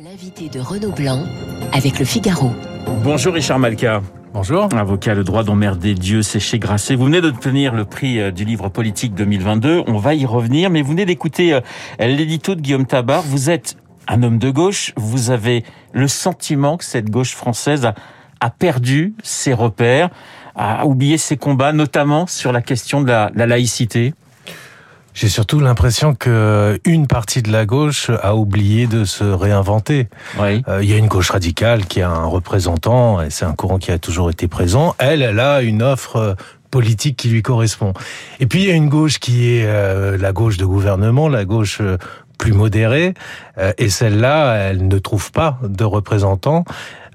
L'invité de Renaud Blanc avec le Figaro. Bonjour Richard Malka. Bonjour. Avocat, le droit d'emmerder Dieu, c'est chez Grasset. Vous venez d'obtenir le prix euh, du livre politique 2022. On va y revenir, mais vous venez d'écouter euh, l'édito de Guillaume Tabar. Vous êtes un homme de gauche. Vous avez le sentiment que cette gauche française a, a perdu ses repères, a oublié ses combats, notamment sur la question de la, la laïcité. J'ai surtout l'impression que une partie de la gauche a oublié de se réinventer. Oui. Euh, Il y a une gauche radicale qui a un représentant, et c'est un courant qui a toujours été présent. Elle, elle a une offre euh, politique qui lui correspond. Et puis il y a une gauche qui est euh, la gauche de gouvernement, la gauche euh, plus modérée, euh, et celle-là, elle ne trouve pas de représentant.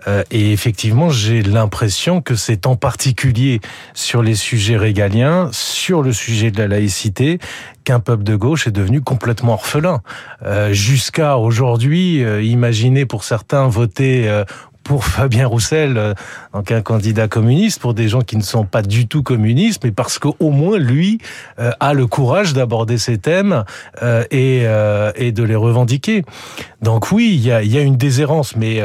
Euh, et effectivement, j'ai l'impression que c'est en particulier sur les sujets régaliens, sur le sujet de la laïcité, qu'un peuple de gauche est devenu complètement orphelin. Euh, Jusqu'à aujourd'hui, euh, imaginez pour certains voter euh, pour Fabien Roussel, euh, donc un candidat communiste, pour des gens qui ne sont pas du tout communistes, mais parce qu'au moins lui euh, a le courage d'aborder ces thèmes euh, et, euh, et de les revendiquer. Donc oui, il y a, y a une déshérence, mais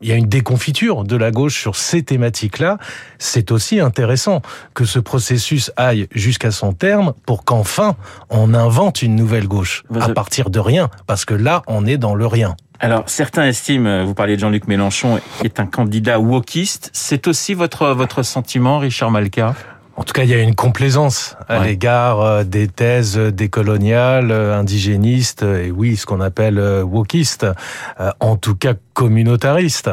il y a une déconfiture de la gauche sur ces thématiques-là. C'est aussi intéressant que ce processus aille jusqu'à son terme pour qu'enfin on invente une nouvelle gauche à partir de rien, parce que là on est dans le rien. Alors, certains estiment, vous parliez de Jean-Luc Mélenchon, qui est un candidat wokiste. C'est aussi votre, votre sentiment, Richard Malka? En tout cas, il y a une complaisance à Ouais. l'égard euh, des thèses décoloniales, euh, indigénistes, euh, et oui, ce qu'on appelle euh, wokistes, euh, en tout cas communautaristes.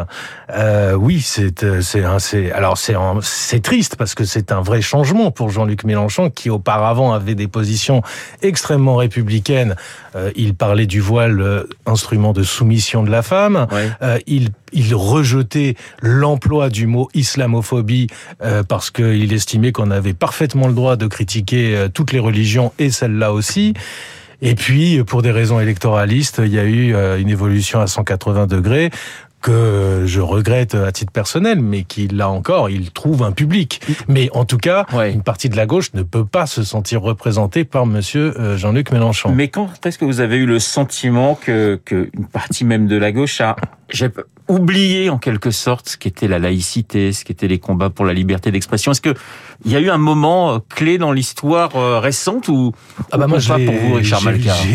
Euh, oui, c'est euh, c'est alors c'est c'est triste parce que c'est un vrai changement pour Jean-Luc Mélenchon qui auparavant avait des positions extrêmement républicaines. Euh, il parlait du voile euh, instrument de soumission de la femme. Oui. Euh, il, il rejetait l'emploi du mot islamophobie euh, parce qu'il estimait qu'on avait parfaitement le droit de critiquer toutes les religions et celle-là aussi. Et puis, pour des raisons électoralistes, il y a eu euh, une évolution à 180 degrés que je regrette à titre personnel, mais qui, là encore, il trouve un public. Mais en tout cas, Ouais. une partie de la gauche ne peut pas se sentir représentée par monsieur euh, Jean-Luc Mélenchon. Mais quand est-ce que vous avez eu le sentiment que, que une partie même de la gauche a oublié en quelque sorte ce qu'était la laïcité, ce qu'étaient les combats pour la liberté d'expression Est-ce que il y a eu un moment euh, clé dans l'histoire euh, récente ou Ah bah moi pas pour vous, Richard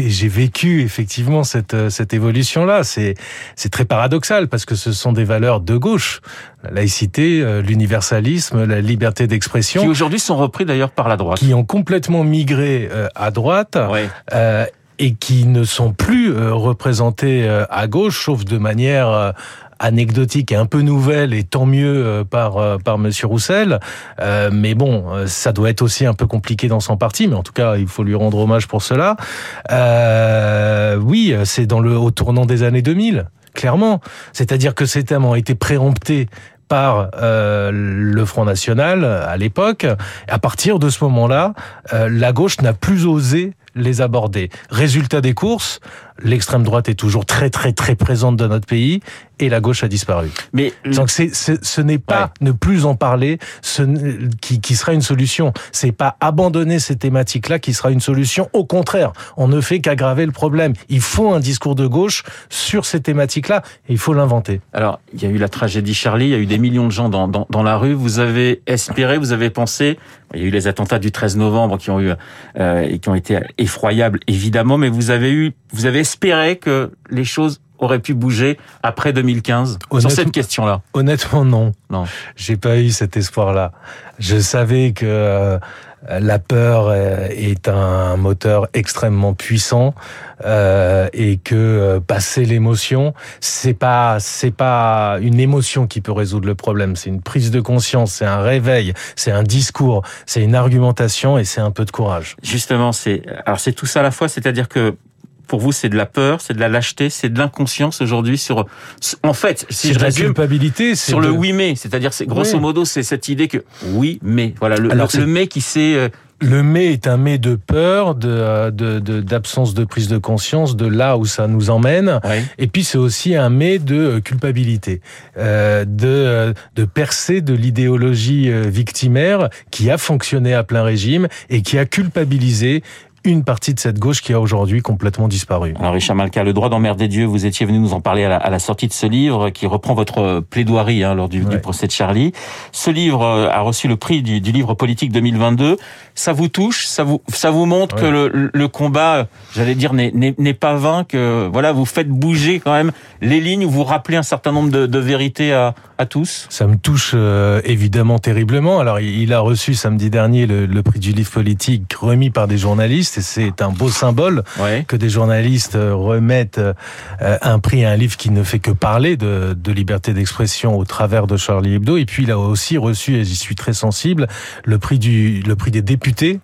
j'ai- vécu effectivement cette euh, cette évolution là. C'est c'est très paradoxal parce que ce sont des valeurs de gauche, la laïcité, l'universalisme, la liberté qui d'expression, aujourd'hui sont repris d'ailleurs par la droite qui ont complètement migré à droite. Ouais. euh, et qui ne sont plus euh, représentés euh, à gauche, sauf de manière euh, anecdotique et un peu nouvelle, et tant mieux par par Monsieur Roussel. Euh, mais bon, ça doit être aussi un peu compliqué dans son parti, mais en tout cas, il faut lui rendre hommage pour cela. Euh, oui, c'est dans le au tournant des années 2000, clairement. C'est-à-dire que ces thèmes ont été préemptés par euh, le Front National à l'époque. À partir de ce moment-là, euh, la gauche n'a plus osé les aborder. Résultat des courses, l'extrême droite est toujours très très très présente dans notre pays et la gauche a disparu. Mais Donc c'est, ce n'est pas ne plus en parler ce, qui, qui sera une solution. C'est pas abandonner ces thématiques-là qui sera une solution. Au contraire, on ne fait qu'aggraver le problème. Il faut un discours de gauche sur ces thématiques-là et il faut l'inventer. Alors, il y a eu la tragédie Charlie, il y a eu des millions de gens dans, dans, dans la rue. Vous avez espéré, vous avez pensé. Il y a eu les attentats du 13 novembre qui ont eu euh, et qui ont été effroyables, évidemment. Mais vous avez eu, vous avez espéré que les choses auraient pu bouger après 2015 sur cette question-là? Honnêtement, non. Non. J'ai pas eu cet espoir-là. Je savais que euh, la peur euh, est un moteur extrêmement puissant euh, et que euh, passer l'émotion, c'est pas c'est pas une émotion qui peut résoudre le problème. C'est une prise de conscience, c'est un réveil, c'est un discours, c'est une argumentation et c'est un peu de courage. Justement, c'est alors c'est tout ça à la fois, c'est-à-dire que pour vous, c'est de la peur, c'est de la lâcheté, c'est de l'inconscience aujourd'hui sur. En fait, si C'est je de la résume, culpabilité, c'est sur le oui mais, c'est-à-dire c'est grosso Oui. modo c'est cette idée que oui mais voilà le, Alors, le- mais qui s'est euh, Le mais est un mais de peur, de euh, de- de- d'absence de, prise de conscience, de là où ça nous emmène. Et puis c'est aussi un mais de euh, culpabilité, euh, de, de percer de l'idéologie victimaire qui a fonctionné à plein régime et qui a culpabilisé une partie de cette gauche qui a aujourd'hui complètement disparu. Alors Richard Malka, le droit d'emmerder Dieu, vous étiez venu nous en parler à la, sortie de ce livre qui reprend votre plaidoirie hein, lors du, procès de Charlie. Ce livre euh, a reçu le prix du, livre politique 2022. Ça vous touche? Ça vous ça vous montre que le, le combat, j'allais dire, n'est pas vain, que voilà, vous faites bouger quand même les lignes, vous rappelez un certain nombre de, de vérités à, à tous? Ça me touche euh, évidemment terriblement. Alors, il a reçu samedi dernier le, le, prix du livre politique remis par des journalistes et c'est un beau symbole que des journalistes euh, remettent euh, un prix à un livre qui ne fait que parler de, de liberté d'expression au travers de Charlie Hebdo. Et puis, il a aussi reçu, et j'y suis très sensible, le prix du le prix des députés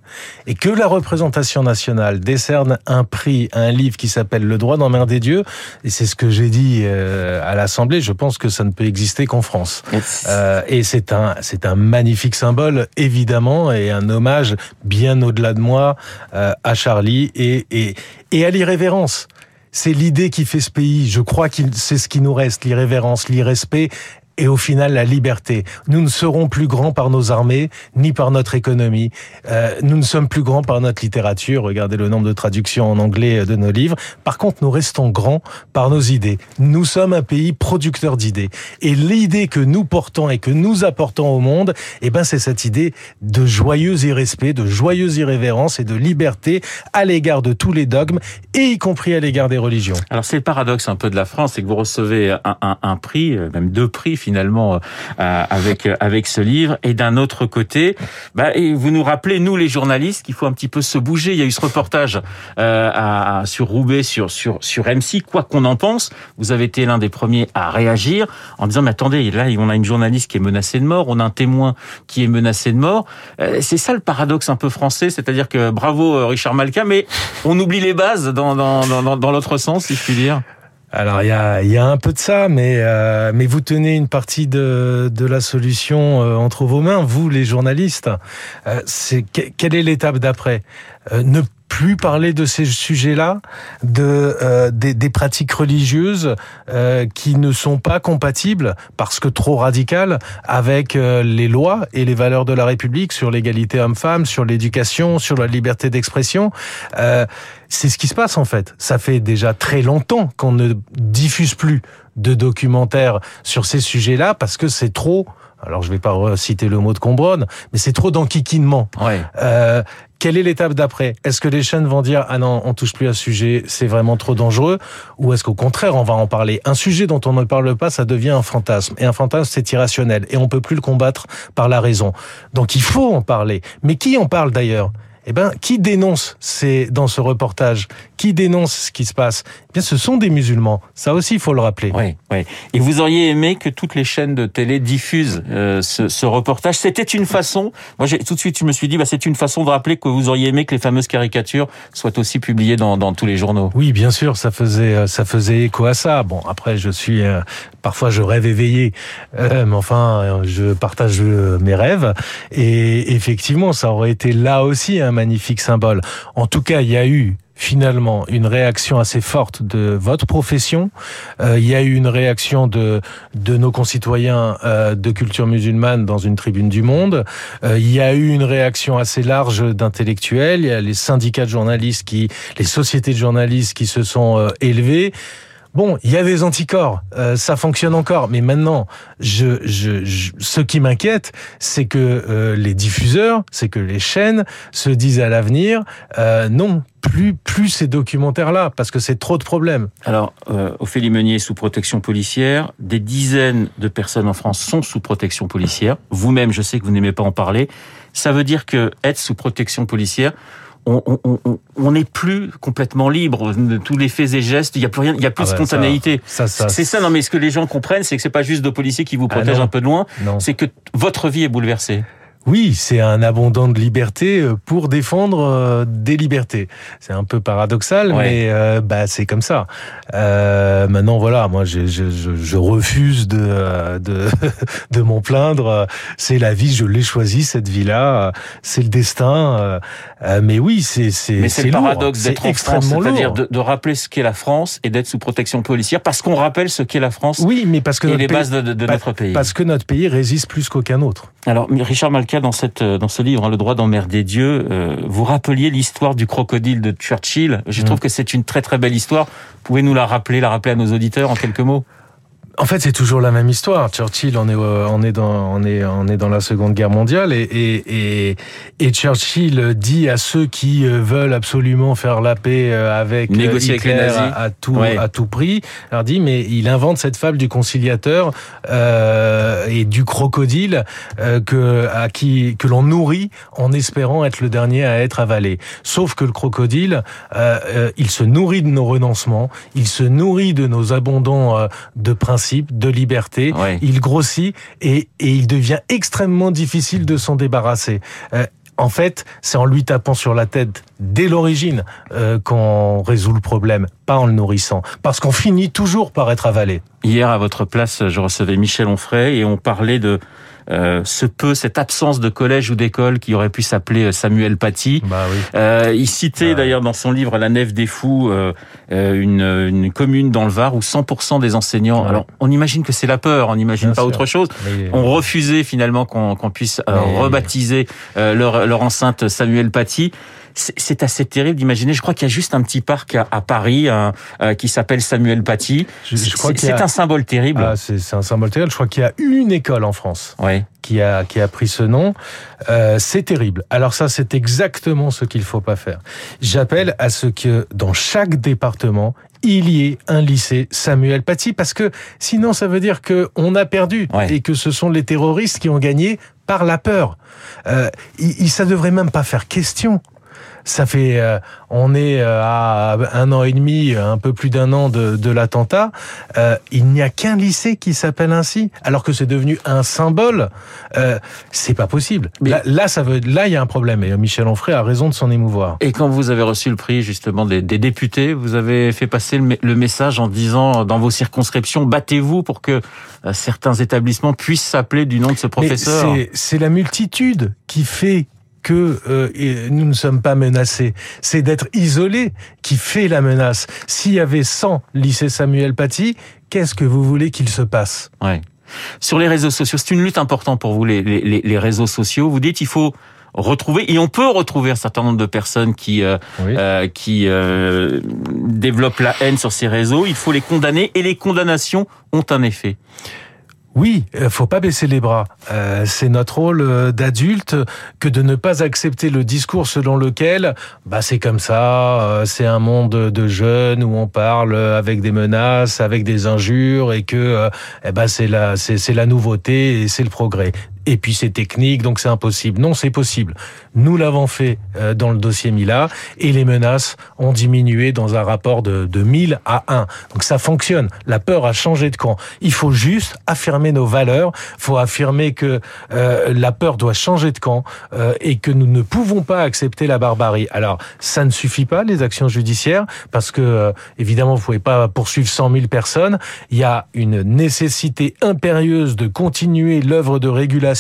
et que la représentation nationale décerne un prix à un livre qui s'appelle Le droit d'emmerder Dieu. Et c'est ce que j'ai dit à l'Assemblée. Je pense que ça ne peut exister qu'en France. Euh, et c'est un, c'est un magnifique symbole, évidemment, et un hommage bien au-delà de moi euh, à Charlie et, et, et à l'irrévérence. C'est l'idée qui fait ce pays. Je crois que c'est ce qui nous reste, l'irrévérence, l'irrespect et au final la liberté. Nous ne serons plus grands par nos armées, ni par notre économie. Euh, nous ne sommes plus grands par notre littérature. Regardez le nombre de traductions en anglais de nos livres. Par contre, nous restons grands par nos idées. Nous sommes un pays producteur d'idées. Et l'idée que nous portons et que nous apportons au monde, eh ben, c'est cette idée de joyeux irrespect, de joyeuse irrévérence et de liberté à l'égard de tous les dogmes, et y compris à l'égard des religions. Alors, c'est le paradoxe un peu de la France, c'est que vous recevez un, prix, euh, même deux prix finalement euh, avec avec ce livre. Et d'un autre côté, bah, et vous nous rappelez nous les journalistes qu'il faut un petit peu se bouger. Il y a eu ce reportage euh, à, sur Roubaix sur sur sur MC. Quoi qu'on en pense, vous avez été l'un des premiers à réagir en disant mais attendez là on a une journaliste qui est menacée de mort, on a un témoin qui est menacé de mort. Euh, c'est ça le paradoxe un peu français, c'est-à-dire que bravo Richard Malka, mais on oublie les bases dans dans dans, dans l'autre sens si je puis dire. Alors il y a, y a un peu de ça, mais euh, mais vous tenez une partie de, de la solution euh, entre vos mains, vous les journalistes. Euh, c'est quelle est l'étape d'après? Ne plus parler de ces sujets-là, de euh, des, des, pratiques religieuses euh, qui ne sont pas compatibles parce que trop radicales avec euh, les lois et les valeurs de la République sur l'égalité homme-femme, sur l'éducation, sur la liberté d'expression. Euh, c'est ce qui se passe en fait. Ça fait déjà très longtemps qu'on ne diffuse plus de documentaires sur ces sujets-là parce que c'est trop alors je vais pas citer le mot de Combronne, mais c'est trop d'enquiquinement. Ouais. Euh, quelle est l'étape d'après? Est-ce que les chaînes vont dire ah non, on touche plus à ce sujet, c'est vraiment trop dangereux? Ou est-ce qu'au contraire, on va en parler? Un sujet dont on ne parle pas, ça devient un fantasme. Et un fantasme c'est irrationnel. Et on peut plus le combattre par la raison. Donc il faut en parler. Mais qui en parle d'ailleurs? Eh ben, qui dénonce c'est dans ce reportage Qui dénonce ce qui se passe? Eh bien, ce sont des musulmans. Ça aussi, il faut le rappeler. Oui, oui. Et vous auriez aimé que toutes les chaînes de télé diffusent euh, ce, ce, reportage. C'était une façon. Moi, tout de suite, je me suis dit, bah, c'est une façon de rappeler que vous auriez aimé que les fameuses caricatures soient aussi publiées dans, dans tous les journaux. Oui, bien sûr, ça faisait, euh, ça faisait écho à ça. Bon, après, je suis, euh, parfois, je rêve éveillé, euh, mais enfin, je partage mes rêves. Et effectivement, ça aurait été là aussi un magnifique symbole. En tout cas, il y a eu finalement une réaction assez forte de votre profession. Euh, il y a eu une réaction de de nos concitoyens euh, de culture musulmane dans une tribune du Monde. Euh, il y a eu une réaction assez large d'intellectuels. Il y a les syndicats de journalistes qui, les sociétés de journalistes qui se sont euh, élevés. Bon, il y a des anticorps, euh, ça fonctionne encore, mais maintenant, ce qui m'inquiète, c'est que euh, les diffuseurs, c'est que les chaînes se disent à l'avenir, euh, non, plus, plus ces documentaires-là, parce que c'est trop de problèmes. Alors, euh, Ophélie Meunier sous protection policière, des dizaines de personnes en France sont sous protection policière. Vous-même, je sais que vous n'aimez pas en parler. Ça veut dire que être sous protection policière, on n'est plus complètement libre de tous les faits et gestes. Il y a plus rien, il y a plus de ah spontanéité. c'est ça. Non, mais ce que les gens comprennent, c'est que c'est pas juste de policiers qui vous ah protègent un peu de loin. C'est que votre vie est bouleversée. Oui, c'est un abondant de liberté euh, pour défendre euh, des libertés. C'est un peu paradoxal, mais euh, bah c'est comme ça. Euh, maintenant, voilà, moi, je, je, je refuse de de, de m'en plaindre. C'est la vie, je l'ai choisie cette vie-là. C'est le destin. mais oui, c'est c'est mais c'est le paradoxe d'être en France, c'est-à-dire de, de, rappeler ce qu'est la France et d'être sous protection policière, parce qu'on rappelle ce qu'est la France. Oui, mais parce que et les bases de, de, notre pays. Parce que notre pays résiste plus qu'aucun autre. Alors, Richard Malka Dans, cette, dans ce livre, hein, Le droit d'emmerder Dieu, euh, vous rappeliez l'histoire du crocodile de Churchill. Je trouve que c'est une très très belle histoire. Pouvez nous la rappeler, la rappeler à nos auditeurs en quelques mots? En fait, c'est toujours la même histoire. Churchill, on est, euh, on est dans, on est, on est dans la Seconde Guerre mondiale et, et, et, et Churchill dit à ceux qui euh, veulent absolument faire la paix euh, avec Négocier Hitler avec les nazis. à, tout, à tout prix, leur dit mais il invente cette fable du conciliateur euh, et du crocodile euh, que à qui que l'on nourrit en espérant être le dernier à être avalé. Sauf que le crocodile, euh, il se nourrit de nos renoncements, il se nourrit de nos abondants de principes de liberté. Il grossit et, et, il devient extrêmement difficile de s'en débarrasser. Euh, en fait, c'est en lui tapant sur la tête dès l'origine euh, qu'on résout le problème, pas en le nourrissant. Parce qu'on finit toujours par être avalé. Hier, à votre place, je recevais Michel Onfray et on parlait de euh, ce peu, cette absence de collège ou d'école qui aurait pu s'appeler Samuel Paty. Bah oui. euh, il citait bah d'ailleurs dans son livre La Nef des Fous euh, une, une, commune dans le Var où 100% des enseignants. Ouais. Alors on imagine que c'est la peur, on n'imagine pas sûr. autre chose. Mais... On refusait finalement qu'on qu puisse Mais... rebaptiser leur, leur enceinte Samuel Paty c'est assez terrible d'imaginer. Je crois qu'il y a juste un petit parc à, à Paris euh, euh, qui s'appelle Samuel Paty. C'est un symbole terrible. Ah, c'est un symbole terrible. Je crois qu'il y a une école en France ouais. qui, a, qui a pris ce nom. Euh, c'est terrible. Alors ça, c'est exactement ce qu'il faut pas faire. J'appelle à ce que dans chaque département, il y ait un lycée Samuel Paty parce que sinon ça veut dire que on a perdu ouais. et que ce sont les terroristes qui ont gagné par la peur. Euh, ça devrait même pas faire question ça fait, euh, on est euh, à un an et demi, un peu plus d'un an de, de l'attentat. Euh, il n'y a qu'un lycée qui s'appelle ainsi, alors que c'est devenu un symbole. Euh, c'est pas possible. Mais là, là, ça veut, là, il y a un problème. Et Michel Onfray a raison de s'en émouvoir. Et quand vous avez reçu le prix justement des, des députés, vous avez fait passer le, le, message en disant dans vos circonscriptions, battez-vous pour que euh, certains établissements puissent s'appeler du nom de ce professeur. C'est la multitude qui fait que euh, nous ne sommes pas menacés. C'est d'être isolé qui fait la menace. S'il y avait 100 lycées Samuel Paty, qu'est-ce que vous voulez qu'il se passe ouais. Sur les réseaux sociaux, c'est une lutte importante pour vous, les, les, les réseaux sociaux. Vous dites il faut retrouver et on peut retrouver un certain nombre de personnes qui euh, oui. euh, qui euh, développent la haine sur ces réseaux. Il faut les condamner et les condamnations ont un effet. Oui, faut pas baisser les bras. Euh, c'est notre rôle euh, d'adulte que de ne pas accepter le discours selon lequel, bah c'est comme ça, euh, c'est un monde de jeunes où on parle avec des menaces, avec des injures et que, eh ben c'est la, c'est la nouveauté et c'est le progrès et puis c'est technique, donc c'est impossible. Non, c'est possible. Nous l'avons fait euh, dans le dossier Mila, et les menaces ont diminué dans un rapport de, de 1000 à 1. Donc ça fonctionne. La peur a changé de camp. Il faut juste affirmer nos valeurs, il faut affirmer que euh, la peur doit changer de camp, euh, et que nous ne pouvons pas accepter la barbarie. Alors, ça ne suffit pas, les actions judiciaires, parce que, euh, évidemment, vous pouvez pas poursuivre 100 000 personnes. Il y a une nécessité impérieuse de continuer l'œuvre de régulation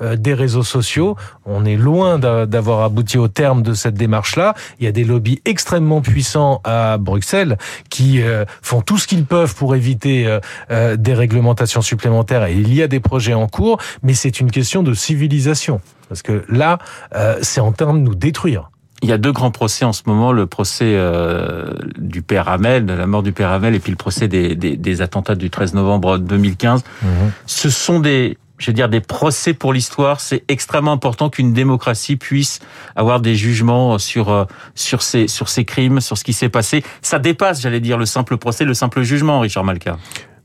euh, des réseaux sociaux. On est loin d'avoir abouti au terme de cette démarche-là. Il y a des lobbies extrêmement puissants à Bruxelles qui euh, font tout ce qu'ils peuvent pour éviter euh, des réglementations supplémentaires et il y a des projets en cours, mais c'est une question de civilisation. Parce que là, c'est en train de nous détruire. Il y a deux grands procès en ce moment, le procès euh, du père Hamel, de la mort du père Hamel, et puis le procès des, des, des attentats du 13 novembre 2015. Mmh. Ce sont des, je veux dire, des procès pour l'histoire. C'est extrêmement important qu'une démocratie puisse avoir des jugements sur sur ces sur ces crimes, sur ce qui s'est passé. Ça dépasse, j'allais dire, le simple procès, le simple jugement, Richard Malka.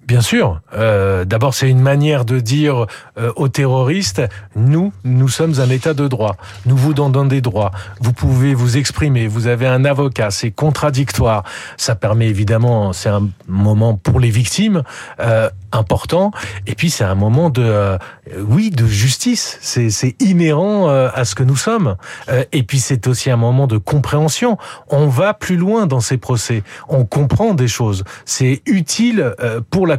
Bien sûr. Euh, D'abord, c'est une manière de dire euh, aux terroristes nous, nous sommes un État de droit. Nous vous donnons des droits. Vous pouvez vous exprimer. Vous avez un avocat. C'est contradictoire. Ça permet évidemment, c'est un moment pour les victimes euh, important. Et puis, c'est un moment de, euh, oui, de justice. C'est inhérent euh, à ce que nous sommes. Euh, et puis, c'est aussi un moment de compréhension. On va plus loin dans ces procès. On comprend des choses. C'est utile pour la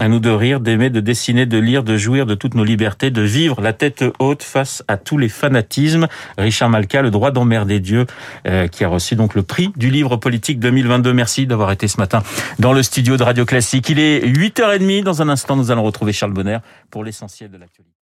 À nous de rire, d'aimer, de dessiner, de lire, de jouir de toutes nos libertés, de vivre la tête haute face à tous les fanatismes. Richard Malka, le droit d'emmerder Dieu, euh, qui a reçu donc le prix du livre politique 2022. Merci d'avoir été ce matin dans le studio de Radio Classique. Il est 8h30. Dans un instant, nous allons retrouver Charles Bonner pour l'essentiel de l'actualité.